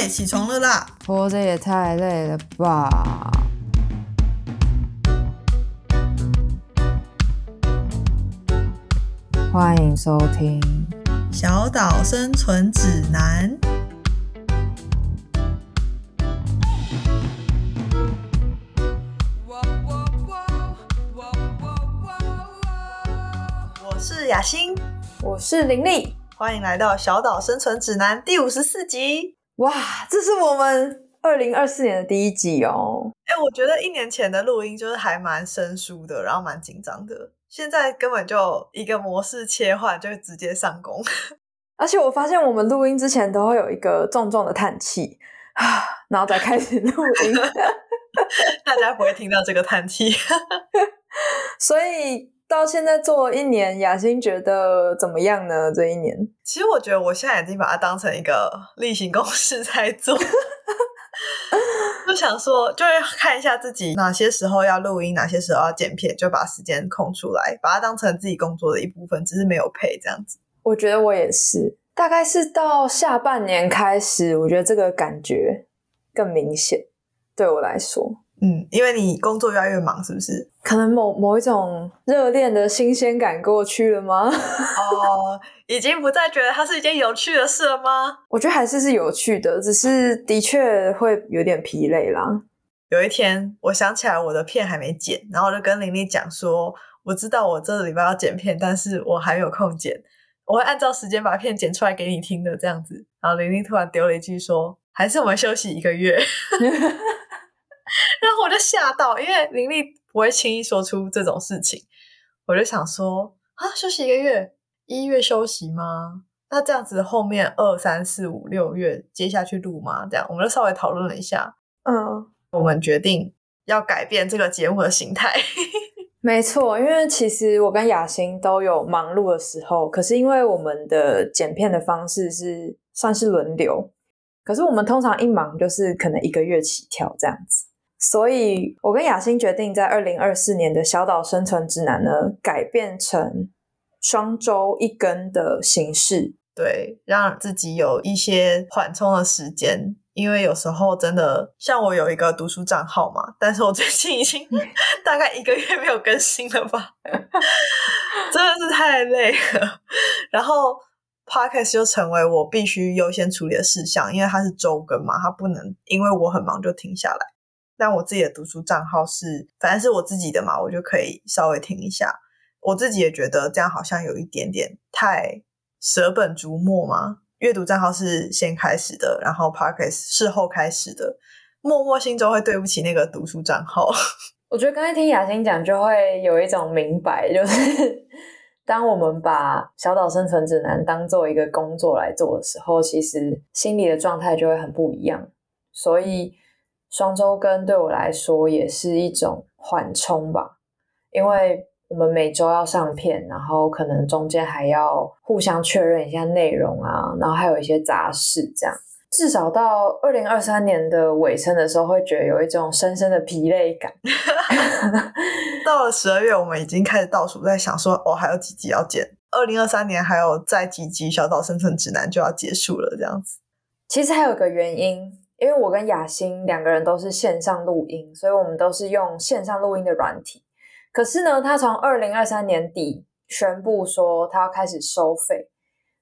哎，起床了啦！活着也太累了吧！欢迎收听《小岛生存指南》。我是雅欣，我是林丽，欢迎来到《小岛生存指南》第五十四集。哇，这是我们二零二四年的第一集哦！哎，我觉得一年前的录音就是还蛮生疏的，然后蛮紧张的。现在根本就一个模式切换，就直接上工。而且我发现我们录音之前都会有一个重重的叹气啊，然后再开始录音。大家不会听到这个叹气，所以。到现在做一年，雅欣觉得怎么样呢？这一年，其实我觉得我现在已经把它当成一个例行公事在做，就想说，就是看一下自己哪些时候要录音，哪些时候要剪片，就把时间空出来，把它当成自己工作的一部分，只是没有配这样子。我觉得我也是，大概是到下半年开始，我觉得这个感觉更明显，对我来说。嗯，因为你工作越来越忙，是不是？可能某某一种热恋的新鲜感过去了吗？哦，已经不再觉得它是一件有趣的事了吗？我觉得还是是有趣的，只是的确会有点疲累啦。有一天，我想起来我的片还没剪，然后我就跟玲玲讲说：“我知道我这个礼拜要剪片，但是我还有空剪，我会按照时间把片剪出来给你听的。”这样子，然后玲玲突然丢了一句说：“还是我们休息一个月。” 然后我就吓到，因为林丽不会轻易说出这种事情，我就想说啊，休息一个月，一月休息吗？那这样子后面二三四五六月接下去录吗？这样我们就稍微讨论了一下，嗯，我们决定要改变这个节目的形态。没错，因为其实我跟雅欣都有忙碌的时候，可是因为我们的剪片的方式是算是轮流，可是我们通常一忙就是可能一个月起跳这样子。所以，我跟雅欣决定在二零二四年的小岛生存指南呢，改变成双周一更的形式，对，让自己有一些缓冲的时间。因为有时候真的，像我有一个读书账号嘛，但是我最近已经 大概一个月没有更新了吧，真的是太累了。然后，podcast 就成为我必须优先处理的事项，因为它是周更嘛，它不能因为我很忙就停下来。但我自己的读书账号是，反正是我自己的嘛，我就可以稍微听一下。我自己也觉得这样好像有一点点太舍本逐末嘛。阅读账号是先开始的，然后 Podcast 事后开始的，默默心中会对不起那个读书账号。我觉得刚才听雅欣讲，就会有一种明白，就是 当我们把小岛生存指南当做一个工作来做的时候，其实心理的状态就会很不一样。所以。双周更对我来说也是一种缓冲吧，因为我们每周要上片，然后可能中间还要互相确认一下内容啊，然后还有一些杂事，这样至少到二零二三年的尾声的时候，会觉得有一种深深的疲累感。到了十二月，我们已经开始倒数，在想说，哦，还有几集要剪，二零二三年还有再几集《小岛生存指南》就要结束了，这样子。其实还有个原因。因为我跟雅欣两个人都是线上录音，所以我们都是用线上录音的软体。可是呢，他从二零二三年底宣布说他要开始收费，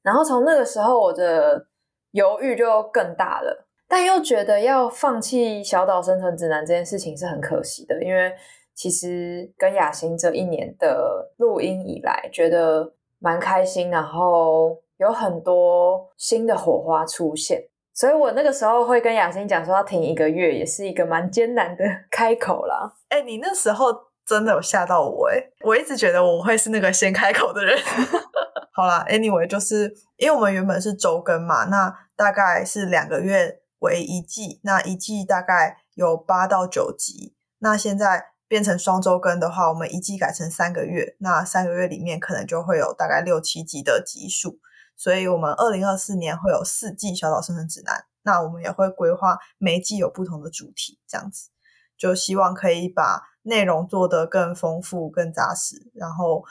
然后从那个时候我的犹豫就更大了，但又觉得要放弃小岛生存指南这件事情是很可惜的，因为其实跟雅欣这一年的录音以来，觉得蛮开心，然后有很多新的火花出现。所以我那个时候会跟雅欣讲说要停一个月，也是一个蛮艰难的开口啦。哎，你那时候真的有吓到我哎！我一直觉得我会是那个先开口的人。好啦 a n y w a y 就是因为我们原本是周更嘛，那大概是两个月为一季，那一季大概有八到九集。那现在变成双周更的话，我们一季改成三个月，那三个月里面可能就会有大概六七集的集数。所以，我们二零二四年会有四季小岛生存指南。那我们也会规划每一季有不同的主题，这样子就希望可以把内容做得更丰富、更扎实，然后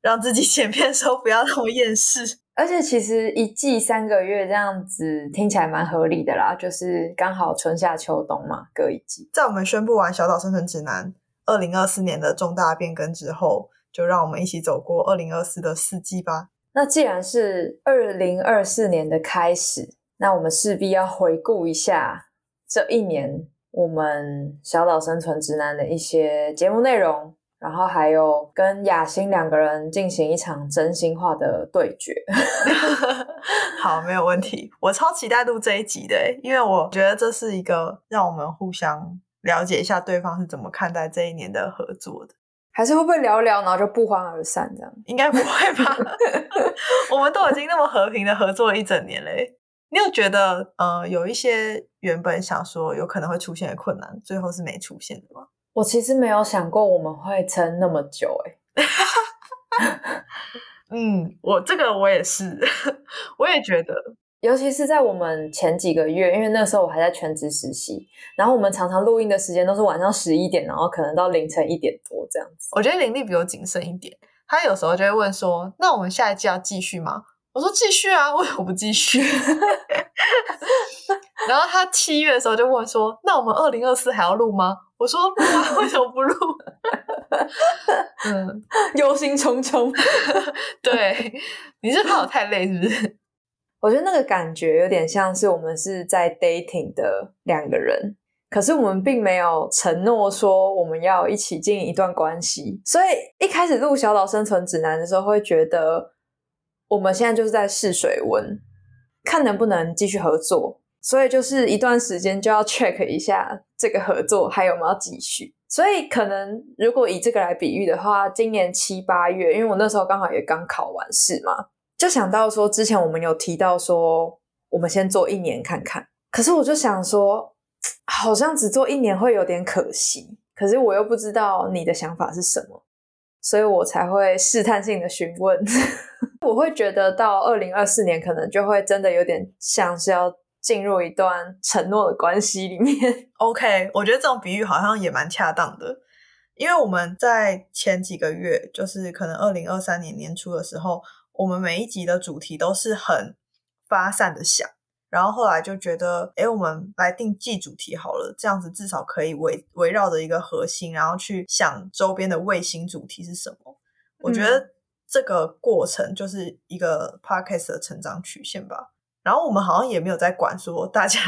让自己剪片的时候不要那么厌世。而且其实一季三个月这样子听起来蛮合理的啦，就是刚好春夏秋冬嘛，各一季。在我们宣布完《小岛生存指南》二零二四年的重大变更之后，就让我们一起走过二零二四的四季吧。那既然是二零二四年的开始，那我们势必要回顾一下这一年我们《小岛生存指南》的一些节目内容。然后还有跟雅欣两个人进行一场真心话的对决，好，没有问题。我超期待录这一集的，因为我觉得这是一个让我们互相了解一下对方是怎么看待这一年的合作的。还是会不会聊聊，然后就不欢而散这样？应该不会吧？我们都已经那么和平的合作了一整年嘞。你有觉得，呃，有一些原本想说有可能会出现的困难，最后是没出现的吗？我其实没有想过我们会撑那么久，哎，嗯，我这个我也是，我也觉得，尤其是在我们前几个月，因为那时候我还在全职实习，然后我们常常录音的时间都是晚上十一点，然后可能到凌晨一点多这样子。我觉得林丽比我谨慎一点，他有时候就会问说：“那我们下一季要继续吗？”我说：“继续啊，为什么不继续？” 然后他七月的时候就问说：“那我们二零二四还要录吗？”我说：“为什么不录？” 嗯，忧心忡忡。对，你是怕我太累是不是？我觉得那个感觉有点像是我们是在 dating 的两个人，可是我们并没有承诺说我们要一起经营一段关系。所以一开始录《小岛生存指南》的时候，会觉得我们现在就是在试水温，看能不能继续合作。所以就是一段时间就要 check 一下这个合作还有没有继续。所以可能如果以这个来比喻的话，今年七八月，因为我那时候刚好也刚考完试嘛，就想到说之前我们有提到说我们先做一年看看。可是我就想说，好像只做一年会有点可惜。可是我又不知道你的想法是什么，所以我才会试探性的询问。我会觉得到二零二四年可能就会真的有点像是要。进入一段承诺的关系里面，OK，我觉得这种比喻好像也蛮恰当的，因为我们在前几个月，就是可能二零二三年年初的时候，我们每一集的主题都是很发散的想，然后后来就觉得，哎，我们来定季主题好了，这样子至少可以围围绕着一个核心，然后去想周边的卫星主题是什么。我觉得这个过程就是一个 podcast 的成长曲线吧。然后我们好像也没有在管说大家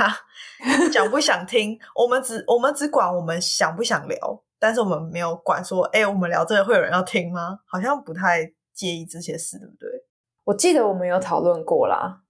想不想听，我们只我们只管我们想不想聊，但是我们没有管说，哎，我们聊这个会有人要听吗？好像不太介意这些事，对不对？我记得我们有讨论过啦，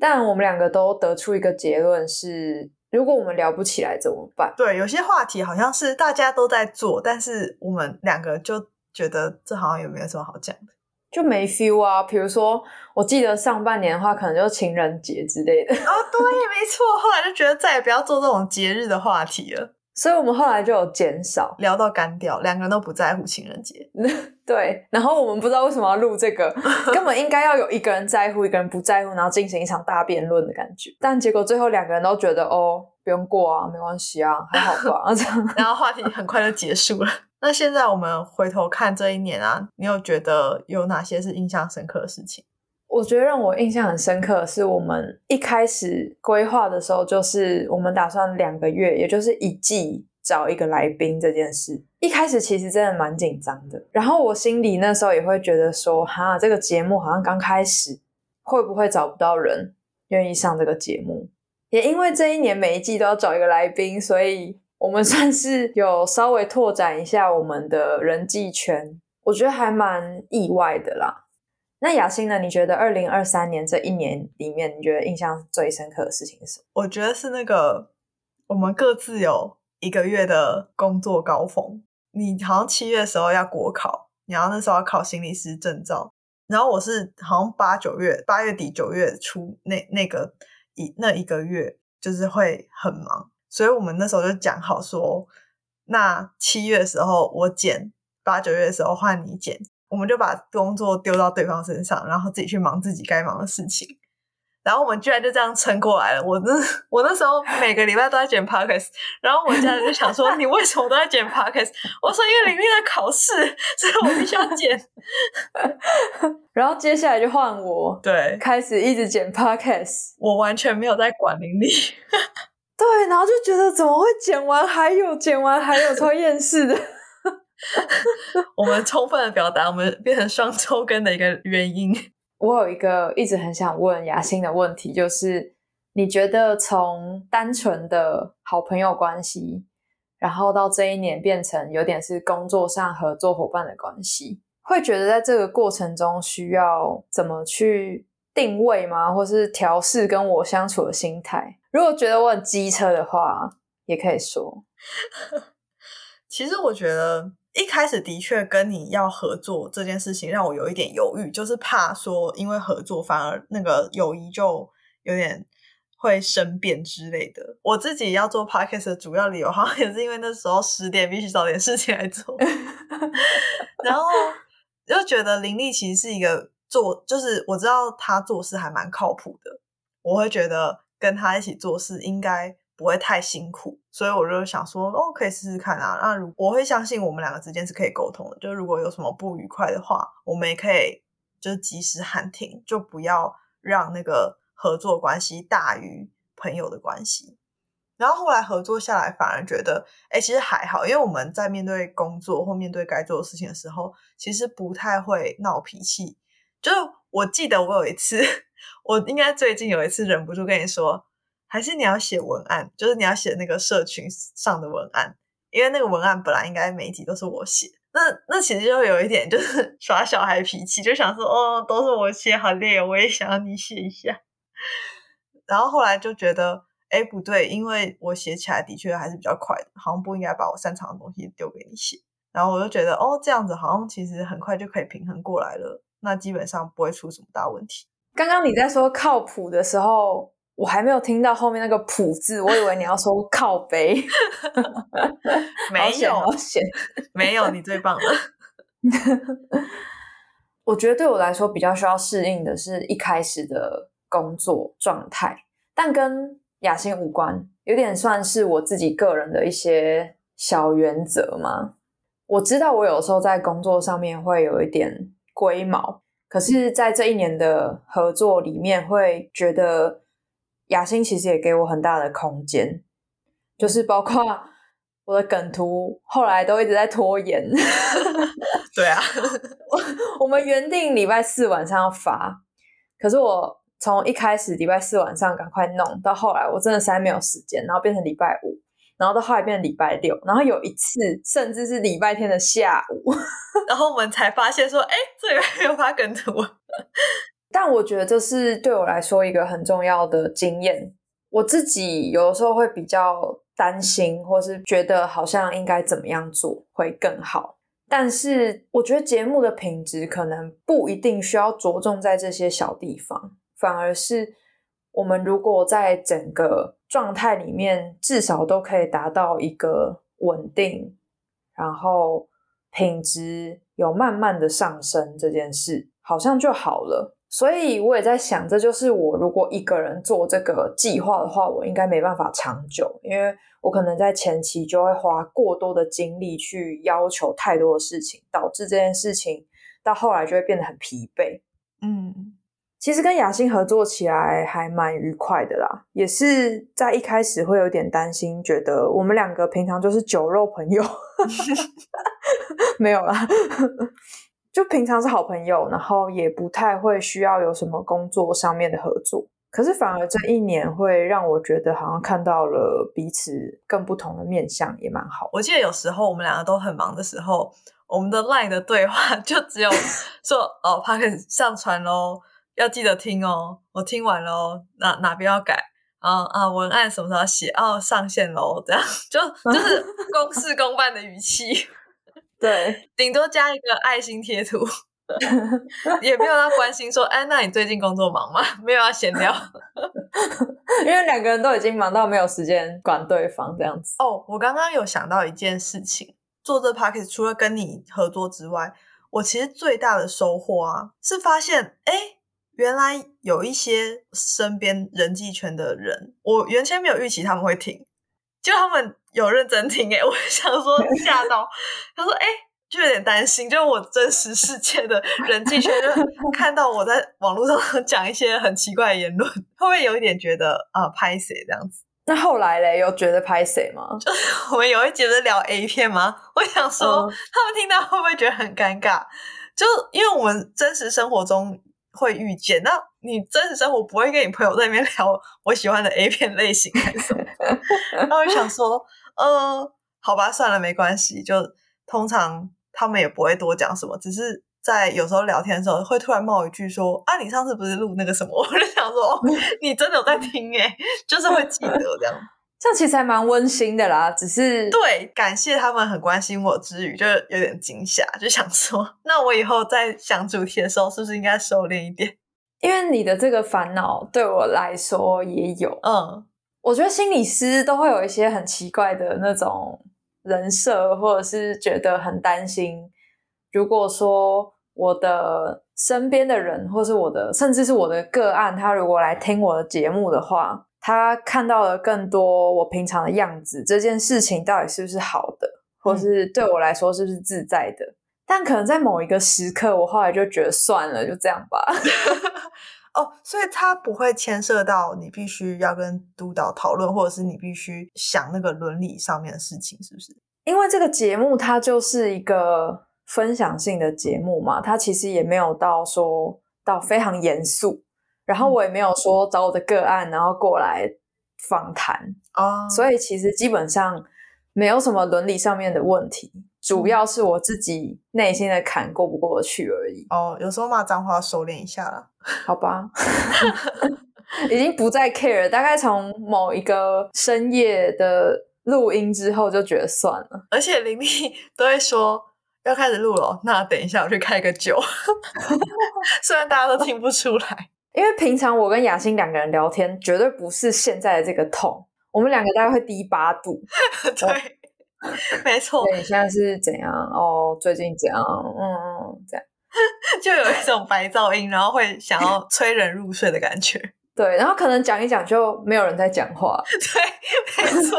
但我们两个都得出一个结论是，如果我们聊不起来怎么办？对，有些话题好像是大家都在做，但是我们两个就觉得这好像也没有什么好讲的。就没 feel 啊，比如说，我记得上半年的话，可能就情人节之类的。哦，对，没错。后来就觉得再也不要做这种节日的话题了，所以我们后来就有减少聊到干掉，两个人都不在乎情人节。对，然后我们不知道为什么要录这个，根本应该要有一个人在乎，一个人不在乎，然后进行一场大辩论的感觉。但结果最后两个人都觉得，哦，不用过啊，没关系啊，还好吧，这样，然后话题很快就结束了。那现在我们回头看这一年啊，你有觉得有哪些是印象深刻的事情？我觉得让我印象很深刻的是，我们一开始规划的时候，就是我们打算两个月，也就是一季找一个来宾这件事。一开始其实真的蛮紧张的，然后我心里那时候也会觉得说，哈，这个节目好像刚开始，会不会找不到人愿意上这个节目？也因为这一年每一季都要找一个来宾，所以。我们 算是有稍微拓展一下我们的人际圈，我觉得还蛮意外的啦。那雅欣呢？你觉得二零二三年这一年里面，你觉得印象最深刻的事情是什么？我觉得是那个我们各自有一个月的工作高峰。你好像七月的时候要国考，然后那时候要考心理师证照，然后我是好像八九月八月底九月初那那个一那一个月就是会很忙。所以我们那时候就讲好说，那七月的时候我剪，八九月的时候换你剪，我们就把工作丢到对方身上，然后自己去忙自己该忙的事情。然后我们居然就这样撑过来了。我那我那时候每个礼拜都在剪 podcast，然后我家人就想说：“你为什么都在剪 podcast？” 我说：“因为林丽在考试，所以我必须要剪。然后接下来就换我”对，开始一直剪 podcast，我完全没有在管林丽。对，然后就觉得怎么会剪完还有，剪完还有，超厌世的。我们充分的表达我们变成双周更的一个原因。我有一个一直很想问雅欣的问题，就是你觉得从单纯的好朋友关系，然后到这一年变成有点是工作上合作伙伴的关系，会觉得在这个过程中需要怎么去定位吗？或是调试跟我相处的心态？如果觉得我很机车的话，也可以说。其实我觉得。一开始的确跟你要合作这件事情让我有一点犹豫，就是怕说因为合作反而那个友谊就有点会生变之类的。我自己要做 podcast 的主要理由好像也是因为那时候十点必须找点事情来做，然后就觉得林立其实是一个做，就是我知道他做事还蛮靠谱的，我会觉得跟他一起做事应该。不会太辛苦，所以我就想说，哦，可以试试看啊。那我会相信我们两个之间是可以沟通的，就如果有什么不愉快的话，我们也可以就是及时喊停，就不要让那个合作关系大于朋友的关系。然后后来合作下来，反而觉得，哎，其实还好，因为我们在面对工作或面对该做的事情的时候，其实不太会闹脾气。就我记得我有一次，我应该最近有一次忍不住跟你说。还是你要写文案，就是你要写那个社群上的文案，因为那个文案本来应该每一集都是我写，那那其实就有一点就是 耍小孩脾气，就想说哦，都是我写，好累，我也想要你写一下。然后后来就觉得，哎，不对，因为我写起来的确还是比较快的，好像不应该把我擅长的东西丢给你写。然后我就觉得，哦，这样子好像其实很快就可以平衡过来了，那基本上不会出什么大问题。刚刚你在说靠谱的时候。我还没有听到后面那个“谱”字，我以为你要说靠背。没有，好险，没有，你最棒了。我觉得对我来说比较需要适应的是一开始的工作状态，但跟雅欣无关，有点算是我自己个人的一些小原则嘛。我知道我有时候在工作上面会有一点龟毛，可是在这一年的合作里面，会觉得。雅欣其实也给我很大的空间，就是包括我的梗图，后来都一直在拖延。对啊，我们原定礼拜四晚上要发，可是我从一开始礼拜四晚上赶快弄到后来，我真的实在没有时间，然后变成礼拜五，然后到后来变成礼拜六，然后有一次甚至是礼拜天的下午，然后我们才发现说，哎，这里没有发梗图。但我觉得这是对我来说一个很重要的经验。我自己有的时候会比较担心，或是觉得好像应该怎么样做会更好。但是我觉得节目的品质可能不一定需要着重在这些小地方，反而是我们如果在整个状态里面至少都可以达到一个稳定，然后品质有慢慢的上升，这件事好像就好了。所以我也在想，这就是我如果一个人做这个计划的话，我应该没办法长久，因为我可能在前期就会花过多的精力去要求太多的事情，导致这件事情到后来就会变得很疲惫。嗯，其实跟雅欣合作起来还蛮愉快的啦，也是在一开始会有点担心，觉得我们两个平常就是酒肉朋友，没有啦。就平常是好朋友，然后也不太会需要有什么工作上面的合作。可是反而这一年会让我觉得好像看到了彼此更不同的面相，也蛮好。我记得有时候我们两个都很忙的时候，我们的 LINE 的对话 就只有 说：“哦 p o d 上传喽，要记得听哦，我听完喽，哪哪边要改啊啊，文案什么时候写？哦，上线喽，这样 就就是公事公办的语气。”对，顶多加一个爱心贴图，也没有要关心说，哎，那你最近工作忙吗？没有要闲聊，因为两个人都已经忙到没有时间管对方这样子。哦，我刚刚有想到一件事情，做这 p a c k a g e 除了跟你合作之外，我其实最大的收获啊，是发现，哎，原来有一些身边人际圈的人，我原先没有预期他们会听，就他们有认真听，哎，我想说吓到，他说，哎。就有点担心，就是我真实世界的 人际圈，就看到我在网络上讲一些很奇怪的言论，会不会有一点觉得啊拍谁这样子？那后来嘞，有觉得拍谁吗？就是我们有一节是聊 A 片吗？我想说，他们听到会不会觉得很尴尬？就因为我们真实生活中会遇见，那你真实生活不会跟你朋友在那边聊我喜欢的 A 片类型还是什么？然后我想说，嗯，好吧，算了，没关系，就通常。他们也不会多讲什么，只是在有时候聊天的时候，会突然冒一句说：“啊，你上次不是录那个什么？” 我就想说：“哦，你真的有在听诶，就是会记得这样。”这样其实还蛮温馨的啦。只是对，感谢他们很关心我之余，就有点惊吓，就想说：“那我以后在想主题的时候，是不是应该收敛一点？”因为你的这个烦恼对我来说也有。嗯，我觉得心理师都会有一些很奇怪的那种。人设，或者是觉得很担心。如果说我的身边的人，或是我的，甚至是我的个案，他如果来听我的节目的话，他看到了更多我平常的样子，这件事情到底是不是好的，或是对我来说是不是自在的？但可能在某一个时刻，我后来就觉得算了，就这样吧。哦，所以它不会牵涉到你必须要跟督导讨论，或者是你必须想那个伦理上面的事情，是不是？因为这个节目它就是一个分享性的节目嘛，它其实也没有到说到非常严肃，然后我也没有说找我的个案然后过来访谈哦，所以其实基本上没有什么伦理上面的问题。主要是我自己内心的坎过不过去而已。哦，有时候骂脏话收敛一下了，好吧，已经不再 care。大概从某一个深夜的录音之后，就觉得算了。而且林丽都会说要开始录了，那等一下我去开个酒。虽然大家都听不出来，因为平常我跟雅欣两个人聊天，绝对不是现在的这个痛。我们两个大概会低八度。对。没错，你现在是怎样？哦，最近怎样？嗯，这样就有一种白噪音，然后会想要催人入睡的感觉。对，然后可能讲一讲就没有人在讲话。对，没错，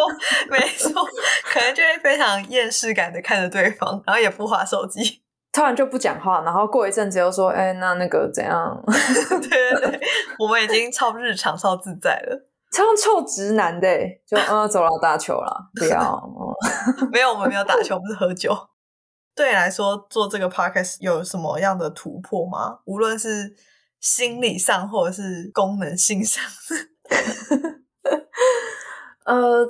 没错，可能就会非常厌世感的看着对方，然后也不划手机，突然就不讲话，然后过一阵子又说：“哎，那那个怎样？”对对对，我们已经超日常、超自在了。超臭直男的，就 嗯，走了打球了，不要。没有，我们没有打球，不是喝酒。对你来说，做这个 podcast 有什么样的突破吗？无论是心理上，或者是功能性上。呃，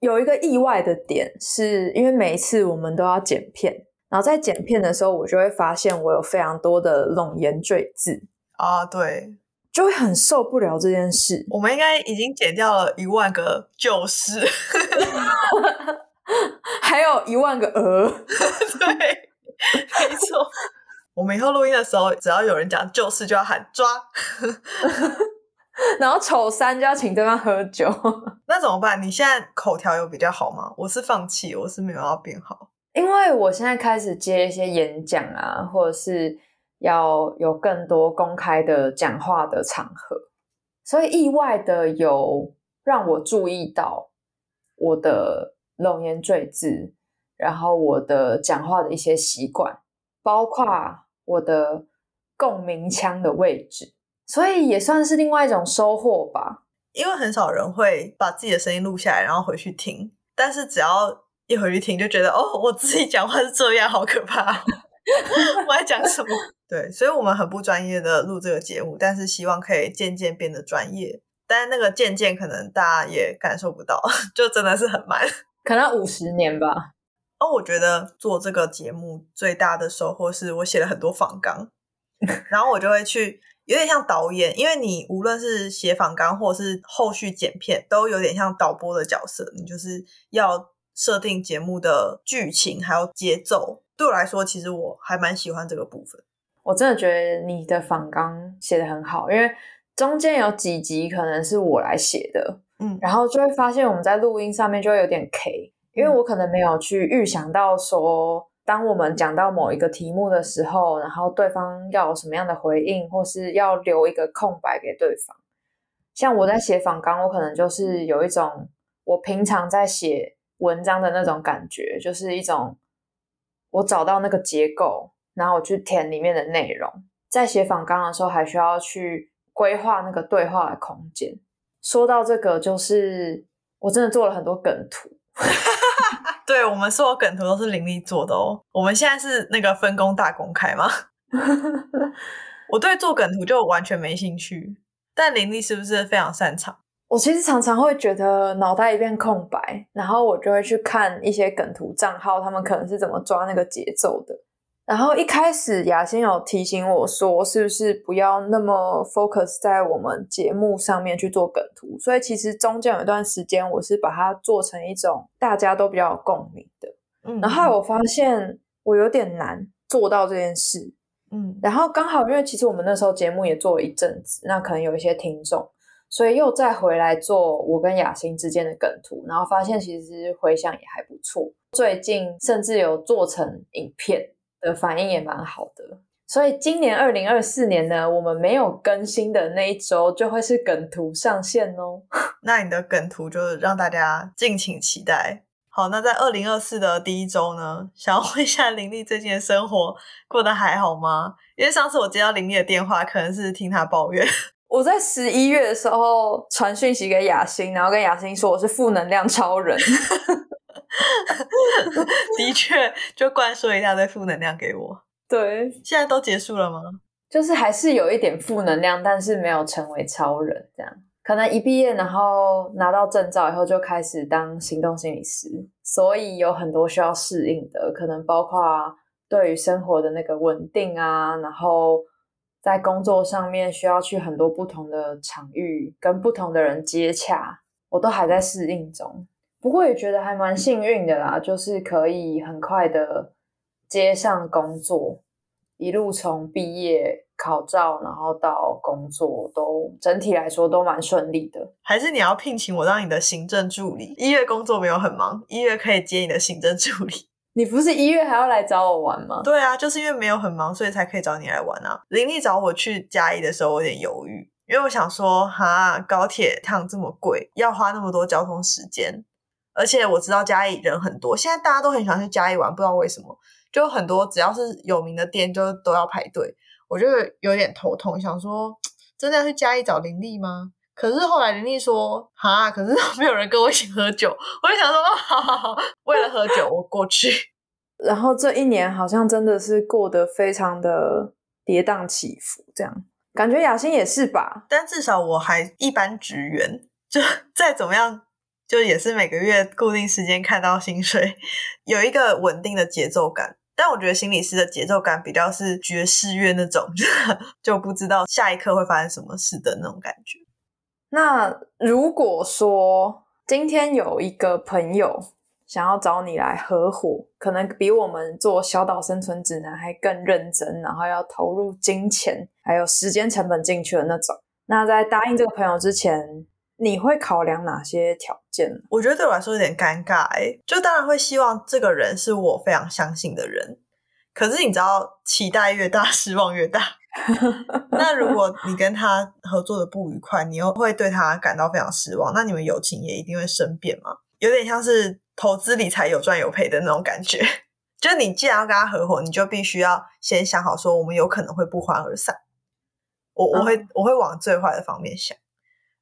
有一个意外的点，是因为每一次我们都要剪片，然后在剪片的时候，我就会发现我有非常多的冗言赘字啊，对。就会很受不了这件事。我们应该已经减掉了一万个就是，还有一万个鹅。对，没错。我们以后录音的时候，只要有人讲就是就要喊抓，然后丑三就要请对方喝酒。那怎么办？你现在口条有比较好吗？我是放弃，我是没有要变好，因为我现在开始接一些演讲啊，或者是。要有更多公开的讲话的场合，所以意外的有让我注意到我的冗言赘字，然后我的讲话的一些习惯，包括我的共鸣腔的位置，所以也算是另外一种收获吧。因为很少人会把自己的声音录下来，然后回去听，但是只要一回去听，就觉得哦，我自己讲话是这样，好可怕。我在讲什么？对，所以我们很不专业的录这个节目，但是希望可以渐渐变得专业。但是那个渐渐可能大家也感受不到，就真的是很慢，可能五十年吧。哦，我觉得做这个节目最大的收获是我写了很多访纲，然后我就会去有点像导演，因为你无论是写访纲或者是后续剪片，都有点像导播的角色，你就是要设定节目的剧情还有节奏。对我来说，其实我还蛮喜欢这个部分。我真的觉得你的访纲写的很好，因为中间有几集可能是我来写的，嗯，然后就会发现我们在录音上面就会有点 K，因为我可能没有去预想到说当我们讲到某一个题目的时候，然后对方要有什么样的回应，或是要留一个空白给对方。像我在写访纲，我可能就是有一种我平常在写文章的那种感觉，就是一种我找到那个结构，然后我去填里面的内容。在写访纲的时候，还需要去规划那个对话的空间。说到这个，就是我真的做了很多梗图。对我们所有梗图都是林立做的哦。我们现在是那个分工大公开吗？我对做梗图就完全没兴趣，但林立是不是非常擅长？我其实常常会觉得脑袋一片空白，然后我就会去看一些梗图账号，他们可能是怎么抓那个节奏的。然后一开始雅欣有提醒我说，是不是不要那么 focus 在我们节目上面去做梗图？所以其实中间有一段时间，我是把它做成一种大家都比较有共鸣的。嗯，然后我发现我有点难做到这件事。嗯，然后刚好因为其实我们那时候节目也做了一阵子，那可能有一些听众，所以又再回来做我跟雅欣之间的梗图，然后发现其实回想也还不错。最近甚至有做成影片。的反应也蛮好的，所以今年二零二四年呢，我们没有更新的那一周就会是梗图上线哦。那你的梗图就让大家敬请期待。好，那在二零二四的第一周呢，想要问一下林丽最近的生活过得还好吗？因为上次我接到林丽的电话，可能是听她抱怨。我在十一月的时候传讯息给雅欣，然后跟雅欣说我是负能量超人。的确，就灌输一大堆负能量给我。对，现在都结束了吗？就是还是有一点负能量，但是没有成为超人。这样，可能一毕业，然后拿到证照以后，就开始当行动心理师，所以有很多需要适应的，可能包括对于生活的那个稳定啊，然后在工作上面需要去很多不同的场域，跟不同的人接洽，我都还在适应中。不过也觉得还蛮幸运的啦，就是可以很快的接上工作，一路从毕业考照，然后到工作，都整体来说都蛮顺利的。还是你要聘请我当你的行政助理？一月工作没有很忙，一月可以接你的行政助理。你不是一月还要来找我玩吗？对啊，就是因为没有很忙，所以才可以找你来玩啊。林丽找我去嘉义的时候，我有点犹豫，因为我想说，哈，高铁趟这么贵，要花那么多交通时间。而且我知道嘉义人很多，现在大家都很喜欢去嘉义玩，不知道为什么，就很多只要是有名的店就都要排队，我就有点头痛，想说真的要去嘉义找林丽吗？可是后来林丽说哈，可是没有人跟我一起喝酒，我就想说好好好，为了喝酒我过去。然后这一年好像真的是过得非常的跌宕起伏，这样感觉雅欣也是吧？但至少我还一般职员，就 再怎么样。就也是每个月固定时间看到薪水，有一个稳定的节奏感。但我觉得心理师的节奏感比较是爵士乐那种，就不知道下一刻会发生什么事的那种感觉。那如果说今天有一个朋友想要找你来合伙，可能比我们做小岛生存指南还更认真，然后要投入金钱还有时间成本进去的那种。那在答应这个朋友之前。你会考量哪些条件？我觉得对我来说有点尴尬哎，就当然会希望这个人是我非常相信的人，可是你知道，期待越大，失望越大。那如果你跟他合作的不愉快，你又会对他感到非常失望，那你们友情也一定会生变吗？有点像是投资理财有赚有赔的那种感觉。就你既然要跟他合伙，你就必须要先想好，说我们有可能会不欢而散。我我会我会往最坏的方面想。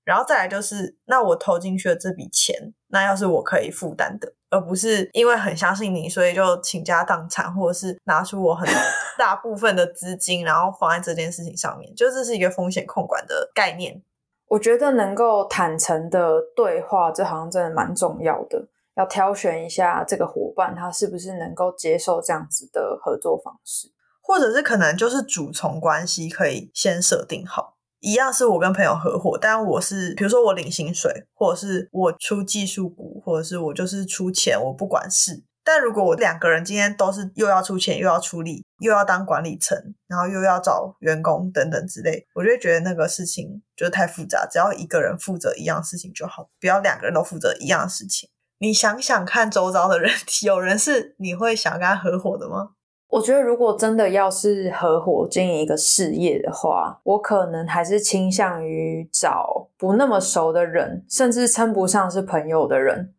然后再来就是，那我投进去的这笔钱，那要是我可以负担的，而不是因为很相信你，所以就倾家荡产，或者是拿出我很 大部分的资金，然后放在这件事情上面，就这是一个风险控管的概念。我觉得能够坦诚的对话，这好像真的蛮重要的。要挑选一下这个伙伴，他是不是能够接受这样子的合作方式，或者是可能就是主从关系可以先设定好。一样是我跟朋友合伙，但我是比如说我领薪水，或者是我出技术股，或者是我就是出钱，我不管事。但如果我两个人今天都是又要出钱，又要出力，又要当管理层，然后又要找员工等等之类，我就觉得那个事情就是太复杂。只要一个人负责一样事情就好，不要两个人都负责一样事情。你想想看，周遭的人，有人是你会想跟他合伙的吗？我觉得，如果真的要是合伙经营一个事业的话，我可能还是倾向于找不那么熟的人，甚至称不上是朋友的人。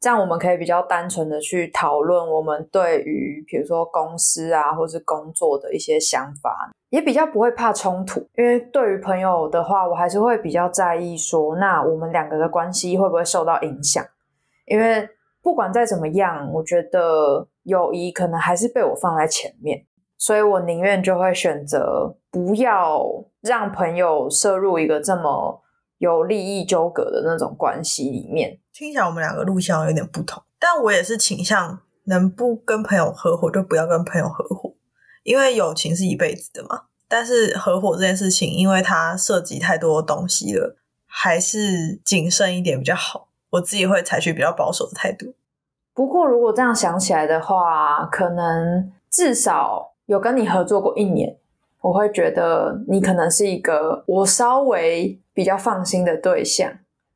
这样我们可以比较单纯的去讨论我们对于比如说公司啊，或是工作的一些想法，也比较不会怕冲突。因为对于朋友的话，我还是会比较在意说，那我们两个的关系会不会受到影响？因为不管再怎么样，我觉得。友谊可能还是被我放在前面，所以我宁愿就会选择不要让朋友摄入一个这么有利益纠葛的那种关系里面。听起来我们两个路线有点不同，但我也是倾向能不跟朋友合伙就不要跟朋友合伙，因为友情是一辈子的嘛。但是合伙这件事情，因为它涉及太多东西了，还是谨慎一点比较好。我自己会采取比较保守的态度。不过，如果这样想起来的话，可能至少有跟你合作过一年，我会觉得你可能是一个我稍微比较放心的对象。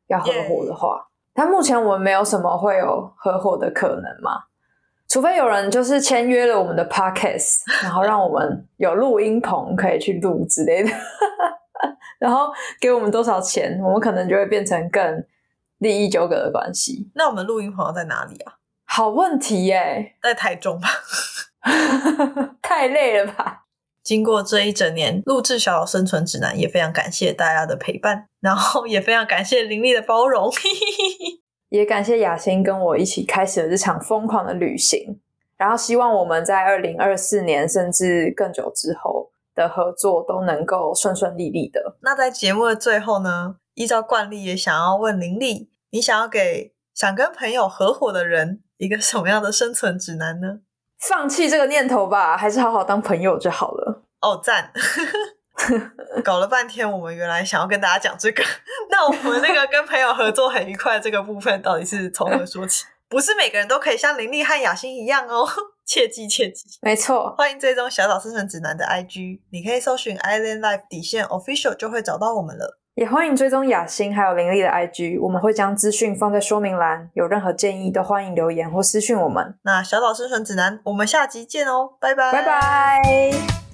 要合伙的话，但目前我们没有什么会有合伙的可能嘛？除非有人就是签约了我们的 podcast，然后让我们有录音棚可以去录之类的，然后给我们多少钱，我们可能就会变成更利益纠葛的关系。那我们录音棚在哪里啊？好问题耶，在台中吧？太累了吧？经过这一整年录制《小岛生存指南》，也非常感谢大家的陪伴，然后也非常感谢林立的包容，也感谢雅欣跟我一起开始了这场疯狂的旅行。然后希望我们在二零二四年甚至更久之后的合作都能够顺顺利利的。那在节目的最后呢，依照惯例，也想要问林立，你想要给想跟朋友合伙的人？一个什么样的生存指南呢？放弃这个念头吧，还是好好当朋友就好了。哦，赞！搞了半天，我们原来想要跟大家讲这个。那我们那个跟朋友合作很愉快这个部分，到底是从何说起？不是每个人都可以像林立和雅欣一样哦，切记切记。没错，欢迎追踪小岛生存指南的 IG，你可以搜寻 Island Life 底线 Official 就会找到我们了。也欢迎追踪雅欣还有林丽的 IG，我们会将资讯放在说明栏，有任何建议都欢迎留言或私讯我们。那小岛生存指南，我们下集见哦，拜拜，拜拜。